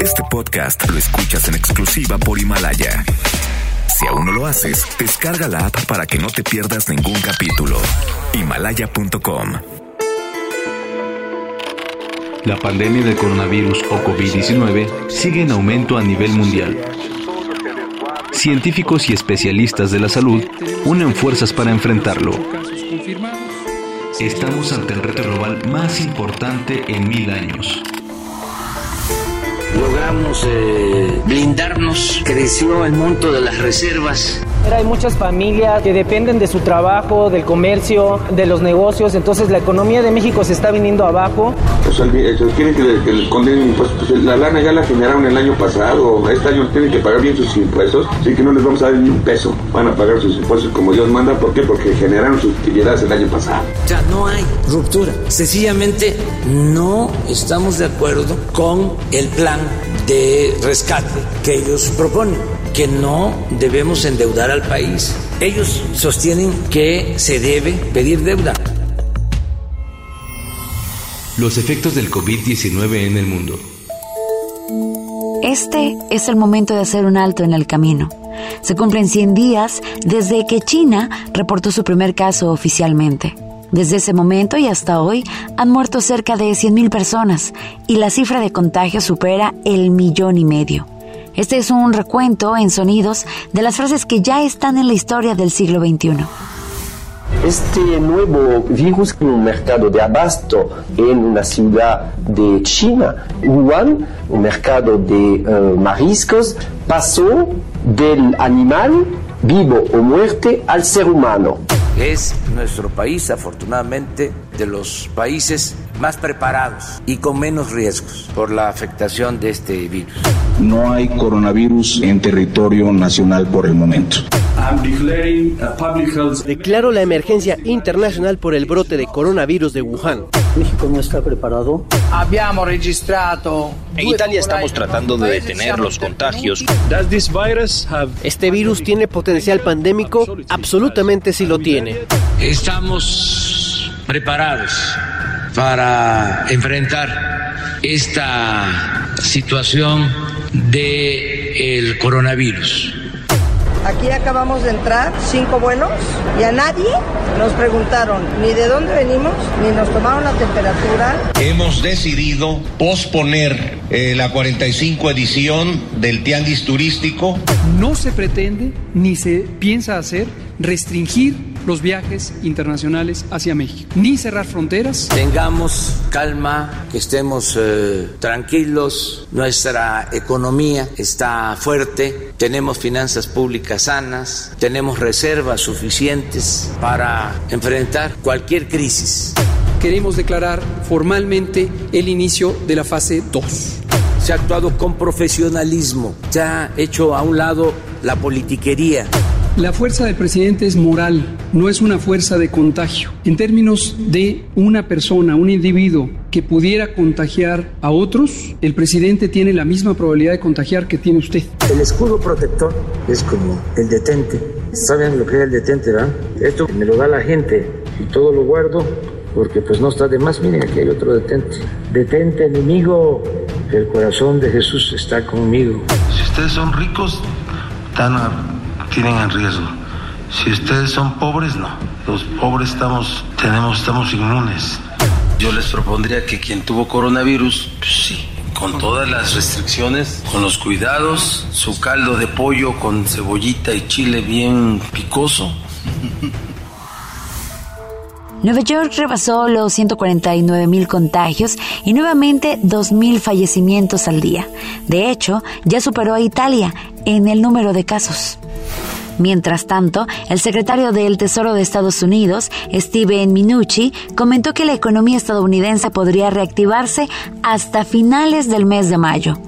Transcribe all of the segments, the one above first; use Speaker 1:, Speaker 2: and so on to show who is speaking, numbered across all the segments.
Speaker 1: Este podcast lo escuchas en exclusiva por Himalaya. Si aún no lo haces, descarga la app para que no te pierdas ningún capítulo. Himalaya.com.
Speaker 2: La pandemia del coronavirus o COVID-19 sigue en aumento a nivel mundial. Científicos y especialistas de la salud unen fuerzas para enfrentarlo. Estamos ante el reto global más importante en mil años
Speaker 3: logramos eh, blindarnos, creció el monto de las reservas.
Speaker 4: Hay muchas familias que dependen de su trabajo, del comercio, de los negocios, entonces la economía de México se está viniendo abajo.
Speaker 5: O sea, quieren que, le, que condenen impuestos, pues la lana ya la generaron el año pasado, este año tienen que pagar bien sus impuestos, así que no les vamos a dar ni un peso, van a pagar sus impuestos como Dios manda, ¿por qué? Porque generaron sus utilidades el año pasado.
Speaker 3: O sea, no hay ruptura, sencillamente no estamos de acuerdo con el plan de rescate que ellos proponen, que no debemos endeudar al país. Ellos sostienen que se debe pedir deuda.
Speaker 2: Los efectos del COVID-19 en el mundo.
Speaker 6: Este es el momento de hacer un alto en el camino. Se cumplen 100 días desde que China reportó su primer caso oficialmente. Desde ese momento y hasta hoy han muerto cerca de 100.000 personas y la cifra de contagios supera el millón y medio. Este es un recuento en sonidos de las frases que ya están en la historia del siglo XXI.
Speaker 7: Este nuevo virus en un mercado de abasto en una ciudad de China, Wuhan, un mercado de eh, mariscos, pasó del animal vivo o muerte al ser humano.
Speaker 3: Es nuestro país, afortunadamente, de los países más preparados y con menos riesgos por la afectación de este virus.
Speaker 8: No hay coronavirus en territorio nacional por el momento.
Speaker 9: Declaro la emergencia internacional por el brote de coronavirus de Wuhan.
Speaker 4: México no está preparado.
Speaker 10: Habíamos registrado.
Speaker 11: En Italia estamos tratando de detener los contagios.
Speaker 9: Este virus tiene potencial pandémico, absolutamente sí lo tiene.
Speaker 3: Estamos preparados para enfrentar esta situación de el coronavirus.
Speaker 12: Aquí acabamos de entrar, cinco vuelos, y a nadie nos preguntaron ni de dónde venimos, ni nos tomaron la temperatura.
Speaker 13: Hemos decidido posponer eh, la 45 edición del Tianguis Turístico.
Speaker 14: No se pretende ni se piensa hacer restringir los viajes internacionales hacia México, ni cerrar fronteras.
Speaker 3: Tengamos calma, que estemos eh, tranquilos, nuestra economía está fuerte, tenemos finanzas públicas sanas, tenemos reservas suficientes para enfrentar cualquier crisis.
Speaker 14: Queremos declarar formalmente el inicio de la fase 2
Speaker 3: se ha actuado con profesionalismo, se ha hecho a un lado la politiquería.
Speaker 14: La fuerza del presidente es moral, no es una fuerza de contagio. En términos de una persona, un individuo que pudiera contagiar a otros, el presidente tiene la misma probabilidad de contagiar que tiene usted.
Speaker 15: El escudo protector es como el detente. ¿Saben lo que es el detente, verdad? Esto me lo da la gente y todo lo guardo porque pues no está de más. Miren, aquí hay otro detente. Detente, enemigo, el corazón de Jesús está conmigo.
Speaker 16: Si ustedes son ricos, están tienen en riesgo. Si ustedes son pobres, no. Los pobres estamos, tenemos, estamos inmunes.
Speaker 17: Yo les propondría que quien tuvo coronavirus, pues sí, con todas las restricciones, con los cuidados, su caldo de pollo con cebollita y chile bien picoso.
Speaker 6: Nueva York rebasó los 149 mil contagios y nuevamente 2 mil fallecimientos al día. De hecho, ya superó a Italia en el número de casos. Mientras tanto, el secretario del Tesoro de Estados Unidos, Steven Minucci, comentó que la economía estadounidense podría reactivarse hasta finales del mes de mayo.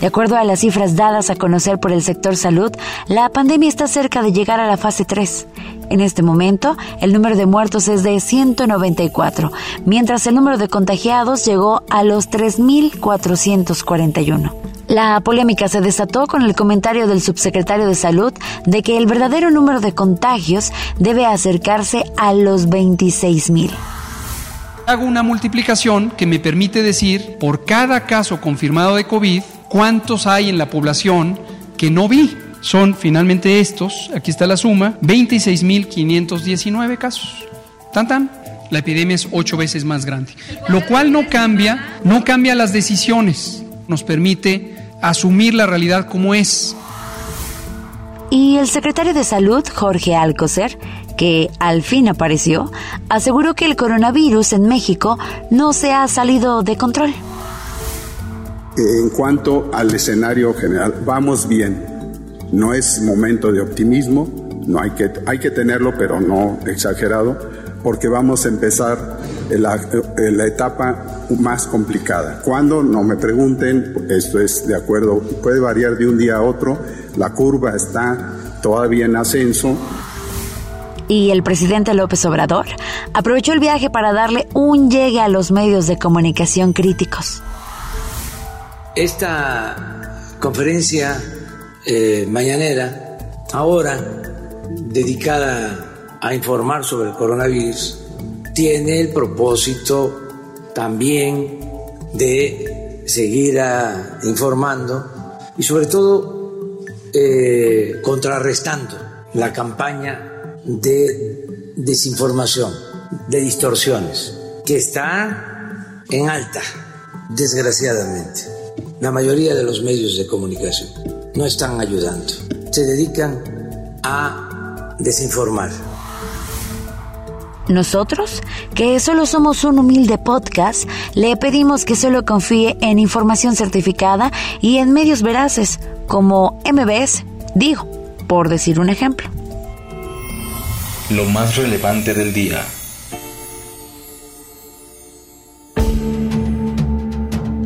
Speaker 6: De acuerdo a las cifras dadas a conocer por el sector salud, la pandemia está cerca de llegar a la fase 3. En este momento, el número de muertos es de 194, mientras el número de contagiados llegó a los 3.441. La polémica se desató con el comentario del subsecretario de Salud de que el verdadero número de contagios debe acercarse a los 26 mil.
Speaker 14: Hago una multiplicación que me permite decir por cada caso confirmado de COVID cuántos hay en la población que no vi. Son finalmente estos, aquí está la suma, 26.519 casos. Tan tan. La epidemia es ocho veces más grande. Lo cual no cambia, no cambia las decisiones. Nos permite asumir la realidad como es.
Speaker 6: Y el secretario de Salud, Jorge Alcocer, que al fin apareció, aseguró que el coronavirus en México no se ha salido de control.
Speaker 18: En cuanto al escenario general, vamos bien. No es momento de optimismo, no hay que, hay que tenerlo, pero no exagerado, porque vamos a empezar la, la etapa más complicada. Cuando no me pregunten, esto es de acuerdo, puede variar de un día a otro, la curva está todavía en ascenso.
Speaker 6: Y el presidente López Obrador aprovechó el viaje para darle un llegue a los medios de comunicación críticos.
Speaker 3: Esta conferencia eh, mañanera, ahora dedicada a informar sobre el coronavirus, tiene el propósito también de seguir informando y sobre todo eh, contrarrestando la campaña de desinformación, de distorsiones, que está en alta, desgraciadamente. La mayoría de los medios de comunicación no están ayudando, se dedican a desinformar.
Speaker 6: Nosotros, que solo somos un humilde podcast, le pedimos que solo confíe en información certificada y en medios veraces, como MBS, digo, por decir un ejemplo.
Speaker 2: Lo más relevante del día.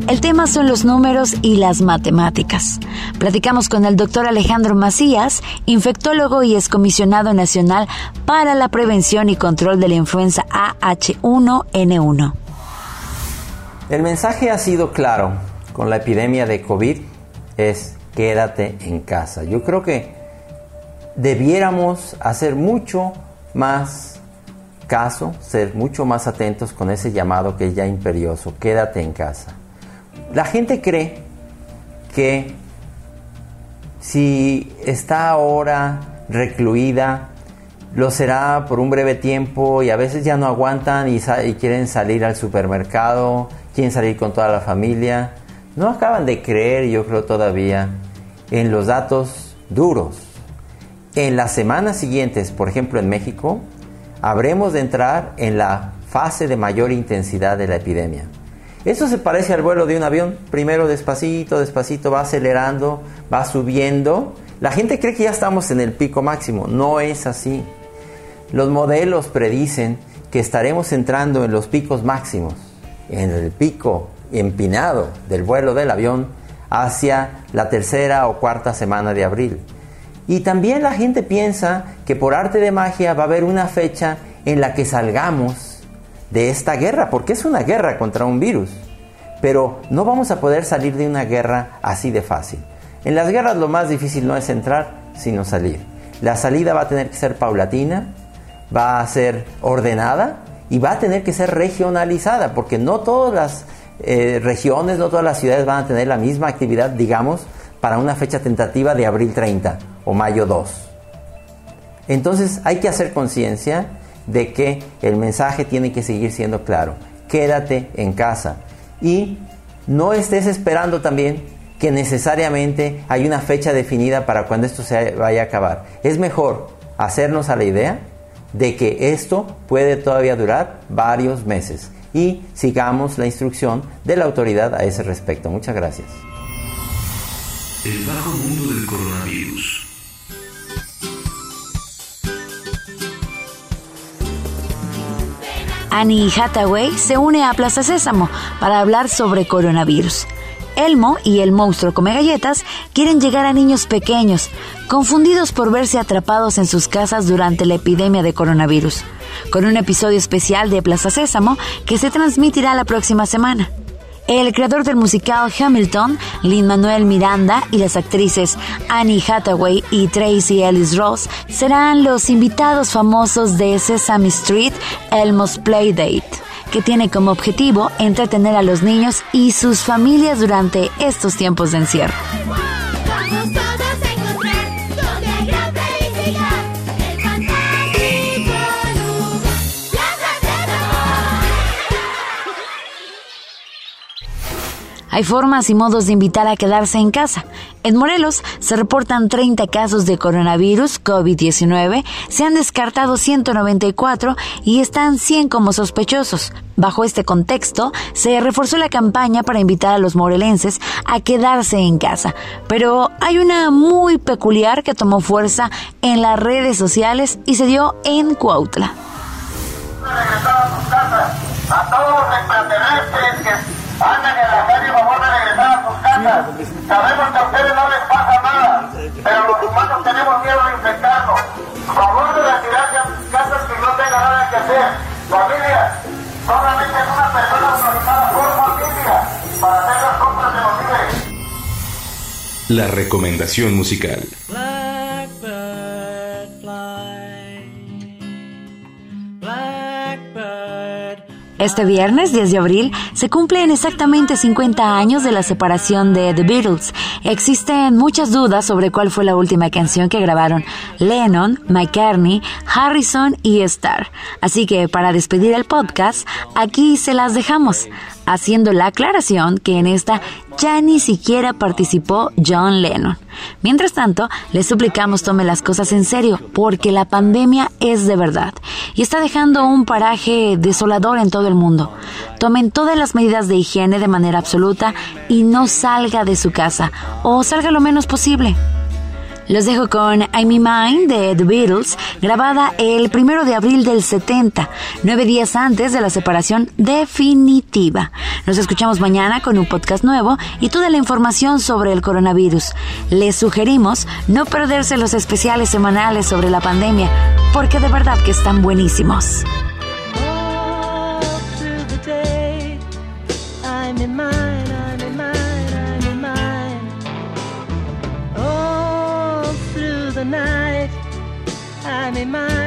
Speaker 6: El tema son los números y las matemáticas. Platicamos con el doctor Alejandro Macías, infectólogo y excomisionado nacional para la prevención y control de la influenza AH1N1.
Speaker 19: El mensaje ha sido claro con la epidemia de COVID, es quédate en casa. Yo creo que debiéramos hacer mucho más caso, ser mucho más atentos con ese llamado que es ya imperioso, quédate en casa. La gente cree que si está ahora recluida, lo será por un breve tiempo y a veces ya no aguantan y, quieren salir al supermercado, quieren salir con toda la familia. No acaban de creer, yo creo todavía, en los datos duros. En las semanas siguientes, por ejemplo en México, habremos de entrar en la fase de mayor intensidad de la epidemia. Eso se parece al vuelo de un avión. Primero despacito, despacito va acelerando, va subiendo. La gente cree que ya estamos en el pico máximo. No es así. Los modelos predicen que estaremos entrando en los picos máximos, en el pico empinado del vuelo del avión hacia la tercera o cuarta semana de abril. Y también la gente piensa que por arte de magia va a haber una fecha en la que salgamos de esta guerra, porque es una guerra contra un virus. Pero no vamos a poder salir de una guerra así de fácil. En las guerras lo más difícil no es entrar, sino salir. La salida va a tener que ser paulatina, va a ser ordenada y va a tener que ser regionalizada, porque no todas las eh, regiones, no todas las ciudades van a tener la misma actividad, digamos, para una fecha tentativa de abril 30 o mayo 2. Entonces hay que hacer conciencia de que el mensaje tiene que seguir siendo claro. Quédate en casa y no estés esperando también que necesariamente hay una fecha definida para cuando esto se vaya a acabar. Es mejor hacernos a la idea de que esto puede todavía durar varios meses y sigamos la instrucción de la autoridad a ese respecto. Muchas gracias.
Speaker 2: El mundo del coronavirus.
Speaker 6: Annie Hathaway se une a Plaza Sésamo para hablar sobre coronavirus. Elmo y el monstruo come galletas quieren llegar a niños pequeños, confundidos por verse atrapados en sus casas durante la epidemia de coronavirus, con un episodio especial de Plaza Sésamo que se transmitirá la próxima semana. El creador del musical Hamilton, Lin Manuel Miranda y las actrices Annie Hathaway y Tracy Ellis Ross serán los invitados famosos de Sesame Street Elmo's Playdate. que tiene como objetivo entretener a los niños y sus familias durante estos tiempos de encierro. Hay formas y modos de invitar a quedarse en casa. En Morelos se reportan 30 casos de coronavirus COVID-19, se han descartado 194 y están 100 como sospechosos. Bajo este contexto, se reforzó la campaña para invitar a los morelenses a quedarse en casa. Pero hay una muy peculiar que tomó fuerza en las redes sociales y se dio en Cuautla.
Speaker 20: Sabemos que a ustedes no les pasa nada, pero los humanos tenemos miedo de infectarnos. Favor de retirarse a sus casas que no tengan nada que hacer. Familia, solamente es una persona autorizada por familia para hacer las compras de los víveres.
Speaker 2: La recomendación musical.
Speaker 6: Este viernes 10 de abril se cumplen exactamente 50 años de la separación de The Beatles. Existen muchas dudas sobre cuál fue la última canción que grabaron Lennon, McCartney, Harrison y Starr. Así que para despedir el podcast, aquí se las dejamos, haciendo la aclaración que en esta ya ni siquiera participó John Lennon. Mientras tanto, les suplicamos tome las cosas en serio, porque la pandemia es de verdad y está dejando un paraje desolador en todo el mundo. Tomen todas las medidas de higiene de manera absoluta y no salga de su casa o salga lo menos posible. Los dejo con I'm in Mind de The Beatles, grabada el primero de abril del 70, nueve días antes de la separación definitiva. Nos escuchamos mañana con un podcast nuevo y toda la información sobre el coronavirus. Les sugerimos no perderse los especiales semanales sobre la pandemia, porque de verdad que están buenísimos.
Speaker 21: I'm in mine,